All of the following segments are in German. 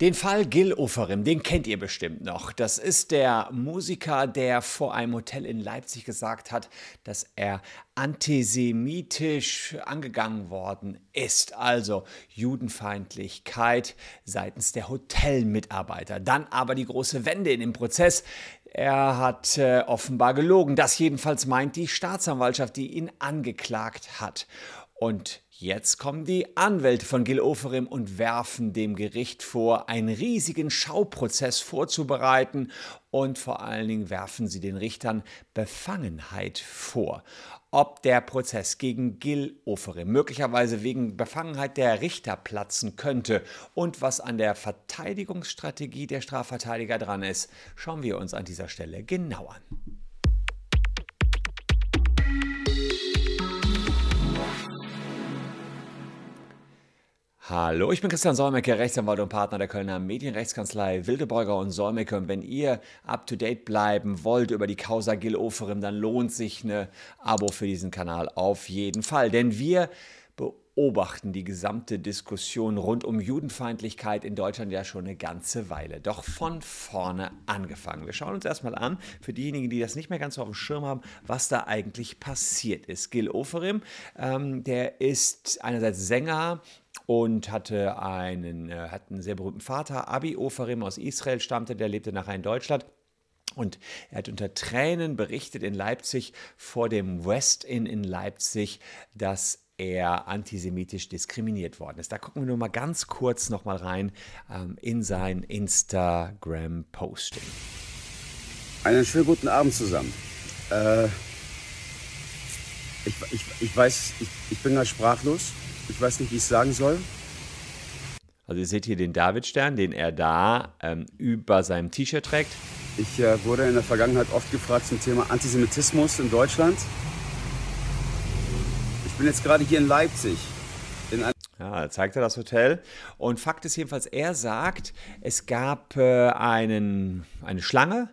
Den Fall Gil Oferim, den kennt ihr bestimmt noch. Das ist der Musiker, der vor einem Hotel in Leipzig gesagt hat, dass er antisemitisch angegangen worden ist. Also Judenfeindlichkeit seitens der Hotelmitarbeiter. Dann aber die große Wende in dem Prozess. Er hat äh, offenbar gelogen. Das jedenfalls meint die Staatsanwaltschaft, die ihn angeklagt hat. Und Jetzt kommen die Anwälte von Gil Oferim und werfen dem Gericht vor, einen riesigen Schauprozess vorzubereiten und vor allen Dingen werfen sie den Richtern Befangenheit vor. Ob der Prozess gegen Gil Oferim möglicherweise wegen Befangenheit der Richter platzen könnte und was an der Verteidigungsstrategie der Strafverteidiger dran ist, schauen wir uns an dieser Stelle genau an. Hallo, ich bin Christian Solmecke, Rechtsanwalt und Partner der Kölner Medienrechtskanzlei Wildebeuger und Solmecke. Und wenn ihr up to date bleiben wollt über die Causa Gil Oferim, dann lohnt sich ein Abo für diesen Kanal auf jeden Fall. Denn wir beobachten die gesamte Diskussion rund um Judenfeindlichkeit in Deutschland ja schon eine ganze Weile. Doch von vorne angefangen. Wir schauen uns erstmal an, für diejenigen, die das nicht mehr ganz so auf dem Schirm haben, was da eigentlich passiert ist. Gil Oferim, ähm, der ist einerseits Sänger, und hatte einen, äh, hat einen sehr berühmten Vater, Abi Oferim aus Israel stammte, der lebte nachher in Deutschland. Und er hat unter Tränen berichtet in Leipzig vor dem West Inn in Leipzig, dass er antisemitisch diskriminiert worden ist. Da gucken wir nur mal ganz kurz noch mal rein ähm, in sein Instagram-Posting. Einen schönen guten Abend zusammen. Äh, ich, ich, ich weiß, ich, ich bin da sprachlos. Ich weiß nicht, wie ich es sagen soll. Also ihr seht hier den Davidstern, den er da ähm, über seinem T-Shirt trägt. Ich äh, wurde in der Vergangenheit oft gefragt zum Thema Antisemitismus in Deutschland. Ich bin jetzt gerade hier in Leipzig. In ja, zeigt er das Hotel. Und Fakt ist jedenfalls, er sagt, es gab äh, einen, eine Schlange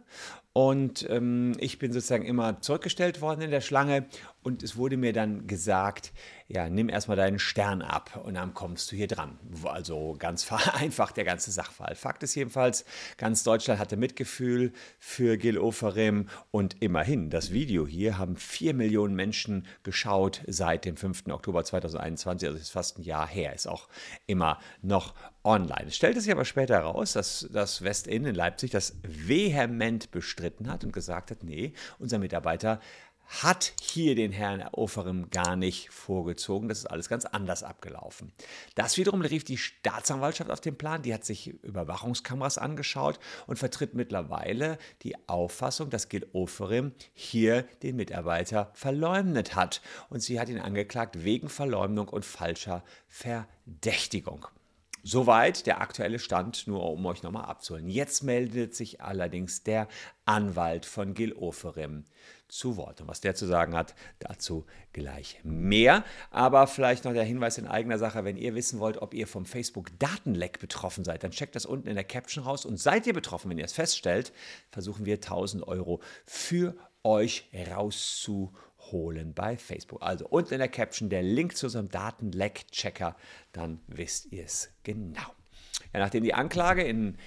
und ähm, ich bin sozusagen immer zurückgestellt worden in der Schlange und es wurde mir dann gesagt, ja, nimm erstmal deinen Stern ab und dann kommst du hier dran. Also ganz vereinfacht der ganze Sachverhalt. Fakt ist jedenfalls, ganz Deutschland hatte Mitgefühl für Gil Oferim und immerhin, das Video hier haben vier Millionen Menschen geschaut seit dem 5. Oktober 2021, also ist fast ein Jahr her, ist auch immer noch online. Es stellte sich aber später heraus, dass das Westin in Leipzig das vehement bestritten hat und gesagt hat, nee, unser Mitarbeiter hat hier den Herrn Oferim gar nicht vorgezogen. Das ist alles ganz anders abgelaufen. Das wiederum rief die Staatsanwaltschaft auf den Plan. Die hat sich Überwachungskameras angeschaut und vertritt mittlerweile die Auffassung, dass Gil Oferim hier den Mitarbeiter verleumdet hat. Und sie hat ihn angeklagt wegen Verleumdung und falscher Verdächtigung. Soweit der aktuelle Stand, nur um euch nochmal abzuholen. Jetzt meldet sich allerdings der Anwalt von Gil Oferim zu Wort. Und was der zu sagen hat, dazu gleich mehr. Aber vielleicht noch der Hinweis in eigener Sache, wenn ihr wissen wollt, ob ihr vom Facebook-Datenleck betroffen seid, dann checkt das unten in der Caption raus. Und seid ihr betroffen, wenn ihr es feststellt, versuchen wir 1000 Euro für euch rauszuholen bei Facebook. Also unten in der Caption der Link zu unserem Datenleck-Checker, dann wisst ihr es genau. Ja, nachdem die Anklage in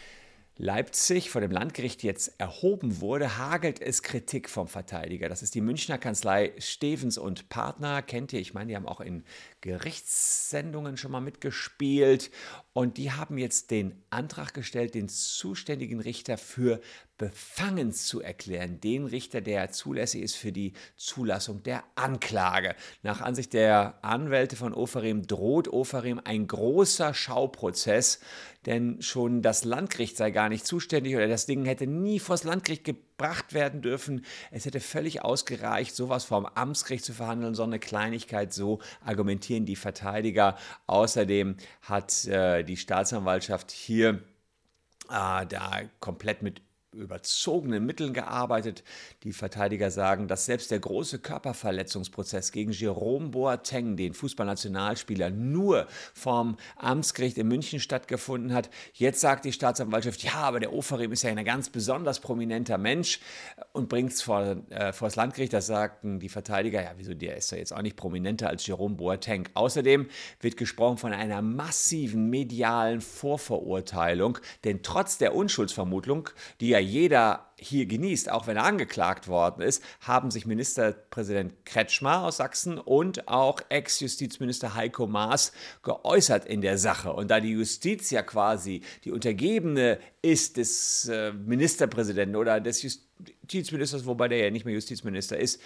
Leipzig vor dem Landgericht jetzt erhoben wurde, hagelt es Kritik vom Verteidiger. Das ist die Münchner Kanzlei Stevens und Partner. Kennt ihr? Ich meine, die haben auch in Gerichtssendungen schon mal mitgespielt. Und die haben jetzt den Antrag gestellt, den zuständigen Richter für befangen zu erklären. Den Richter, der zulässig ist für die Zulassung der Anklage. Nach Ansicht der Anwälte von Oferim droht Oferim ein großer Schauprozess, denn schon das Landgericht sei gar nicht zuständig oder das Ding hätte nie vors Landgericht gebracht werden dürfen. Es hätte völlig ausgereicht, sowas vom Amtsgericht zu verhandeln, so eine Kleinigkeit, so argumentieren die Verteidiger. Außerdem hat äh, die Staatsanwaltschaft hier äh, da komplett mit überzogenen Mitteln gearbeitet. Die Verteidiger sagen, dass selbst der große Körperverletzungsprozess gegen Jerome Boateng, den Fußballnationalspieler, nur vom Amtsgericht in München stattgefunden hat. Jetzt sagt die Staatsanwaltschaft, ja, aber der Oferim ist ja ein ganz besonders prominenter Mensch und bringt es vor, äh, vor das Landgericht. Das sagten die Verteidiger, ja, wieso, der ist ja jetzt auch nicht prominenter als Jerome Boateng. Außerdem wird gesprochen von einer massiven medialen Vorverurteilung, denn trotz der Unschuldsvermutung, die ja jeder hier genießt, auch wenn er angeklagt worden ist, haben sich Ministerpräsident Kretschmer aus Sachsen und auch Ex-Justizminister Heiko Maas geäußert in der Sache. Und da die Justiz ja quasi die Untergebene ist des äh, Ministerpräsidenten oder des Justizministers, wobei der ja nicht mehr Justizminister ist,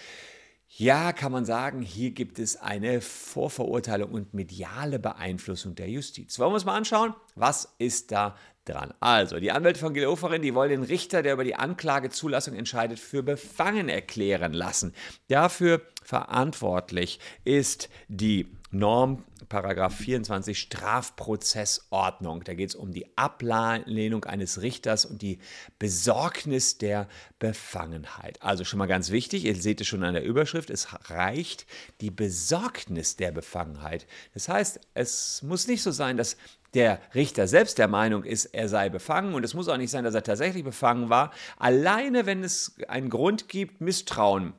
ja, kann man sagen, hier gibt es eine Vorverurteilung und mediale Beeinflussung der Justiz. Wollen wir uns mal anschauen, was ist da dran? Also, die Anwälte von Gil Oferin, die wollen den Richter, der über die Anklagezulassung entscheidet, für befangen erklären lassen. Dafür verantwortlich ist die Norm Paragraph 24 Strafprozessordnung. Da geht es um die Ablehnung eines Richters und die Besorgnis der Befangenheit. Also schon mal ganz wichtig, ihr seht es schon an der Überschrift, es reicht die Besorgnis der Befangenheit. Das heißt, es muss nicht so sein, dass der Richter selbst der Meinung ist, er sei befangen und es muss auch nicht sein, dass er tatsächlich befangen war. Alleine, wenn es einen Grund gibt, Misstrauen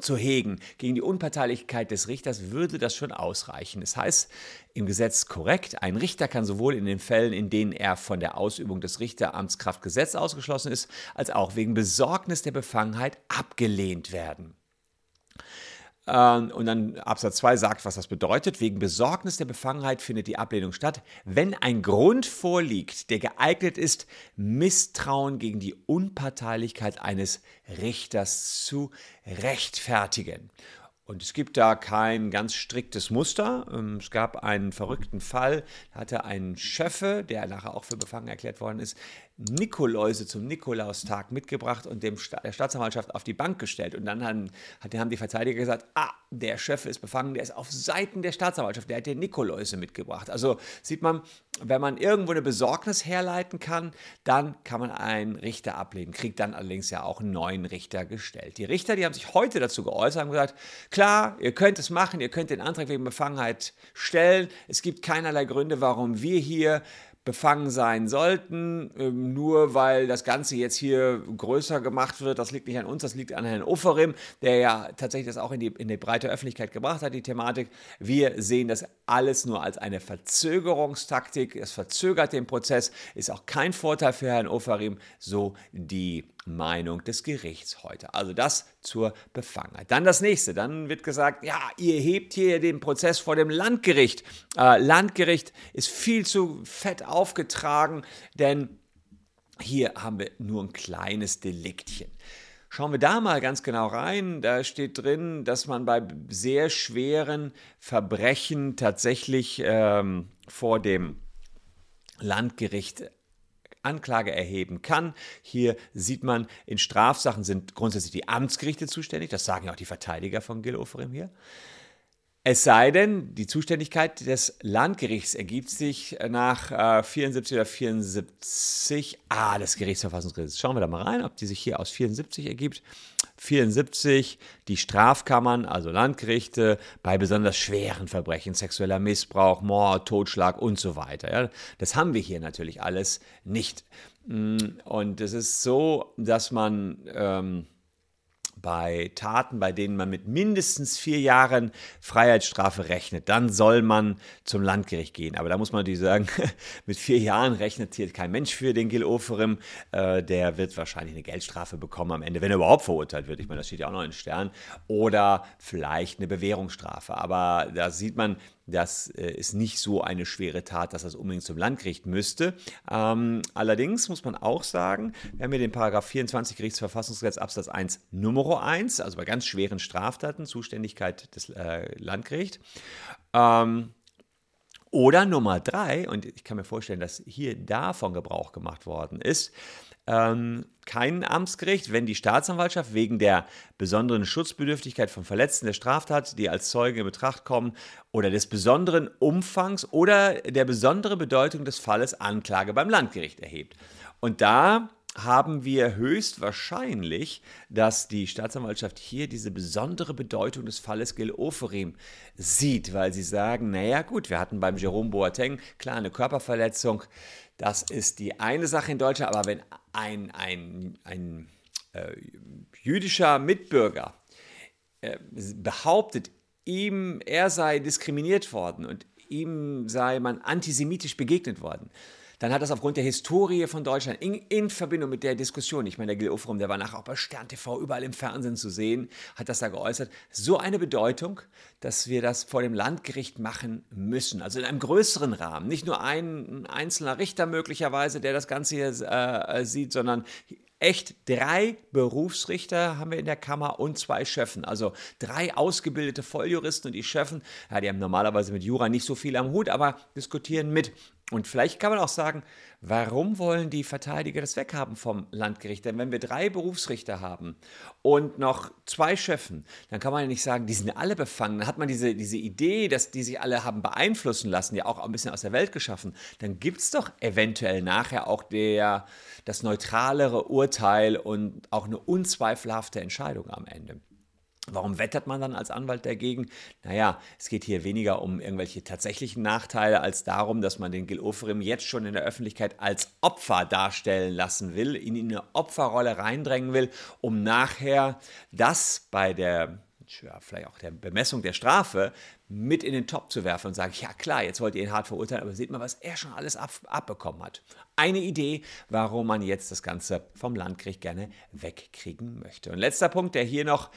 zu hegen gegen die Unparteilichkeit des Richters, würde das schon ausreichen. Das heißt im Gesetz korrekt, ein Richter kann sowohl in den Fällen, in denen er von der Ausübung des Richteramtskraftgesetzes ausgeschlossen ist, als auch wegen Besorgnis der Befangenheit abgelehnt werden. Ähm, und dann Absatz 2 sagt, was das bedeutet. Wegen Besorgnis der Befangenheit findet die Ablehnung statt, wenn ein Grund vorliegt, der geeignet ist, Misstrauen gegen die Unparteilichkeit eines Richters zu rechtfertigen. Und es gibt da kein ganz striktes Muster. Ähm, es gab einen verrückten Fall, da hatte ein Schöffe, der nachher auch für befangen erklärt worden ist, Nikoläuse zum Nikolaustag mitgebracht und dem Sta der Staatsanwaltschaft auf die Bank gestellt. Und dann haben, haben die Verteidiger gesagt, ah, der Chef ist befangen, der ist auf Seiten der Staatsanwaltschaft, der hat den Nikoläuse mitgebracht. Also sieht man, wenn man irgendwo eine Besorgnis herleiten kann, dann kann man einen Richter ablehnen, kriegt dann allerdings ja auch einen neuen Richter gestellt. Die Richter, die haben sich heute dazu geäußert und gesagt, klar, ihr könnt es machen, ihr könnt den Antrag wegen Befangenheit stellen. Es gibt keinerlei Gründe, warum wir hier befangen sein sollten, ähm, nur weil das Ganze jetzt hier größer gemacht wird. Das liegt nicht an uns, das liegt an Herrn Oferim, der ja tatsächlich das auch in die, in die breite Öffentlichkeit gebracht hat, die Thematik. Wir sehen das alles nur als eine Verzögerungstaktik. Es verzögert den Prozess, ist auch kein Vorteil für Herrn Oferim, so die Meinung des Gerichts heute. Also das zur Befangenheit. Dann das nächste. Dann wird gesagt, ja, ihr hebt hier den Prozess vor dem Landgericht. Äh, Landgericht ist viel zu fett aufgetragen, denn hier haben wir nur ein kleines Deliktchen. Schauen wir da mal ganz genau rein. Da steht drin, dass man bei sehr schweren Verbrechen tatsächlich ähm, vor dem Landgericht Anklage erheben kann. Hier sieht man, in Strafsachen sind grundsätzlich die Amtsgerichte zuständig. Das sagen ja auch die Verteidiger von Gil Oferim hier. Es sei denn, die Zuständigkeit des Landgerichts ergibt sich nach äh, 74 oder 74 ah, des Gerichtsverfassungsgesetzes. Schauen wir da mal rein, ob die sich hier aus 74 ergibt. 74 die Strafkammern, also Landgerichte, bei besonders schweren Verbrechen, sexueller Missbrauch, Mord, Totschlag und so weiter. Ja, das haben wir hier natürlich alles nicht. Mm, und es ist so, dass man... Ähm, bei Taten, bei denen man mit mindestens vier Jahren Freiheitsstrafe rechnet, dann soll man zum Landgericht gehen. Aber da muss man natürlich sagen, mit vier Jahren rechnet hier kein Mensch für den Gil Oferim. Äh, der wird wahrscheinlich eine Geldstrafe bekommen am Ende, wenn er überhaupt verurteilt wird. Ich meine, das steht ja auch noch in Stern. Oder vielleicht eine Bewährungsstrafe. Aber da sieht man, das äh, ist nicht so eine schwere Tat, dass das unbedingt zum Landgericht müsste. Ähm, allerdings muss man auch sagen, wir haben hier den Paragraph 24 Gerichtsverfassungsgesetz Absatz 1 Nummer 1, also bei ganz schweren Straftaten, Zuständigkeit des äh, Landgerichts. Ähm, oder Nummer 3, und ich kann mir vorstellen, dass hier davon Gebrauch gemacht worden ist, ähm, kein Amtsgericht, wenn die Staatsanwaltschaft wegen der besonderen Schutzbedürftigkeit von Verletzten der Straftat, die als Zeuge in Betracht kommen, oder des besonderen Umfangs oder der besonderen Bedeutung des Falles Anklage beim Landgericht erhebt. Und da haben wir höchstwahrscheinlich, dass die Staatsanwaltschaft hier diese besondere Bedeutung des Falles Gil Oferim sieht, weil sie sagen, naja gut, wir hatten beim Jerome Boateng klar eine Körperverletzung, das ist die eine Sache in Deutschland, aber wenn ein, ein, ein äh, jüdischer Mitbürger äh, behauptet, ihm, er sei diskriminiert worden und ihm sei man antisemitisch begegnet worden, dann hat das aufgrund der Historie von Deutschland in, in Verbindung mit der Diskussion, ich meine, der Gil Ofrum, der war nachher auch bei Stern TV überall im Fernsehen zu sehen, hat das da geäußert, so eine Bedeutung, dass wir das vor dem Landgericht machen müssen. Also in einem größeren Rahmen. Nicht nur ein einzelner Richter möglicherweise, der das Ganze hier äh, sieht, sondern echt drei Berufsrichter haben wir in der Kammer und zwei Schöffen. Also drei ausgebildete Volljuristen und die Schöffen, ja, die haben normalerweise mit Jura nicht so viel am Hut, aber diskutieren mit. Und vielleicht kann man auch sagen, warum wollen die Verteidiger das weghaben vom Landgericht? Denn wenn wir drei Berufsrichter haben und noch zwei Schöffen, dann kann man ja nicht sagen, die sind alle befangen. Dann hat man diese, diese Idee, dass die sich alle haben beeinflussen lassen, ja auch ein bisschen aus der Welt geschaffen. Dann gibt es doch eventuell nachher auch der, das neutralere Urteil und auch eine unzweifelhafte Entscheidung am Ende. Warum wettert man dann als Anwalt dagegen? Naja, es geht hier weniger um irgendwelche tatsächlichen Nachteile als darum, dass man den Gil Oferim jetzt schon in der Öffentlichkeit als Opfer darstellen lassen will, ihn in eine Opferrolle reindrängen will, um nachher das bei der ja, vielleicht auch der Bemessung der Strafe mit in den Top zu werfen und sagen, ja klar, jetzt wollt ihr ihn hart verurteilen, aber seht mal, was er schon alles ab, abbekommen hat. Eine Idee, warum man jetzt das Ganze vom Landgericht gerne wegkriegen möchte. Und letzter Punkt, der hier noch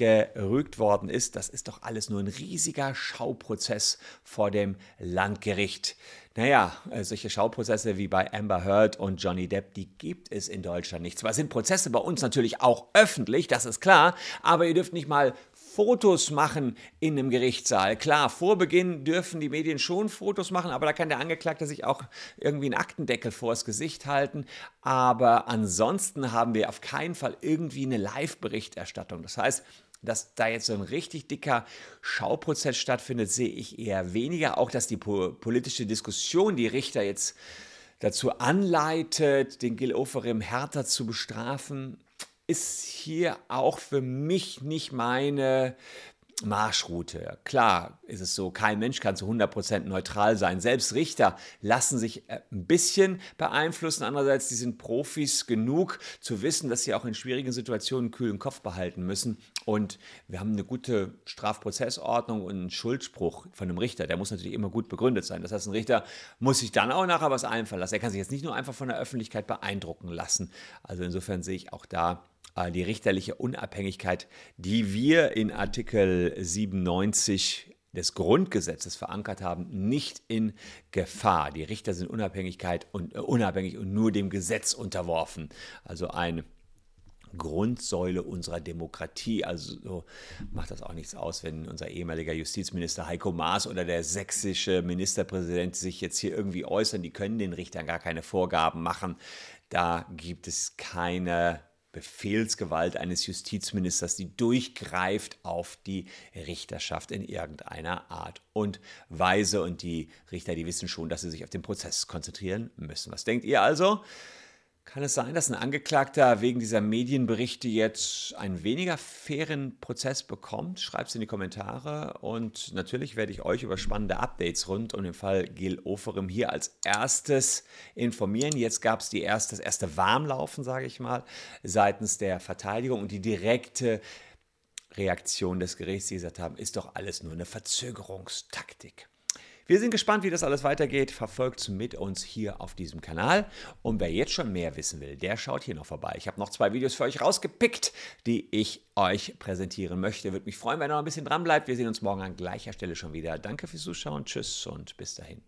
gerügt worden ist. Das ist doch alles nur ein riesiger Schauprozess vor dem Landgericht. Naja, äh, solche Schauprozesse wie bei Amber Heard und Johnny Depp, die gibt es in Deutschland nicht. Zwar sind Prozesse bei uns natürlich auch öffentlich, das ist klar, aber ihr dürft nicht mal Fotos machen in einem Gerichtssaal. Klar, vor Beginn dürfen die Medien schon Fotos machen, aber da kann der Angeklagte sich auch irgendwie einen Aktendeckel vors Gesicht halten. Aber ansonsten haben wir auf keinen Fall irgendwie eine Live-Berichterstattung. Das heißt, dass da jetzt so ein richtig dicker Schauprozess stattfindet, sehe ich eher weniger. Auch, dass die politische Diskussion die Richter jetzt dazu anleitet, den Gil Oferim härter zu bestrafen, ist hier auch für mich nicht meine Marschroute. Klar ist es so, kein Mensch kann zu 100% neutral sein. Selbst Richter lassen sich äh, ein bisschen beeinflussen. Andererseits, die sind Profis genug zu wissen, dass sie auch in schwierigen Situationen einen kühlen Kopf behalten müssen. Und wir haben eine gute Strafprozessordnung und einen Schuldspruch von einem Richter. Der muss natürlich immer gut begründet sein. Das heißt, ein Richter muss sich dann auch nachher was einfallen lassen. Er kann sich jetzt nicht nur einfach von der Öffentlichkeit beeindrucken lassen. Also insofern sehe ich auch da die richterliche Unabhängigkeit, die wir in Artikel 97 des Grundgesetzes verankert haben, nicht in Gefahr. Die Richter sind Unabhängigkeit und, äh, unabhängig und nur dem Gesetz unterworfen. Also eine Grundsäule unserer Demokratie. Also so macht das auch nichts aus, wenn unser ehemaliger Justizminister Heiko Maas oder der sächsische Ministerpräsident sich jetzt hier irgendwie äußern. Die können den Richtern gar keine Vorgaben machen. Da gibt es keine Befehlsgewalt eines Justizministers, die durchgreift auf die Richterschaft in irgendeiner Art und Weise. Und die Richter, die wissen schon, dass sie sich auf den Prozess konzentrieren müssen. Was denkt ihr also? Kann es sein, dass ein Angeklagter wegen dieser Medienberichte jetzt einen weniger fairen Prozess bekommt? Schreibt es in die Kommentare und natürlich werde ich euch über spannende Updates rund um den Fall Gil Oferim hier als erstes informieren. Jetzt gab es erste, das erste Warmlaufen, sage ich mal, seitens der Verteidigung und die direkte Reaktion des Gerichts, die gesagt haben, ist doch alles nur eine Verzögerungstaktik. Wir sind gespannt, wie das alles weitergeht. Verfolgt mit uns hier auf diesem Kanal. Und wer jetzt schon mehr wissen will, der schaut hier noch vorbei. Ich habe noch zwei Videos für euch rausgepickt, die ich euch präsentieren möchte. Würde mich freuen, wenn ihr noch ein bisschen dran bleibt. Wir sehen uns morgen an gleicher Stelle schon wieder. Danke fürs Zuschauen. Tschüss und bis dahin.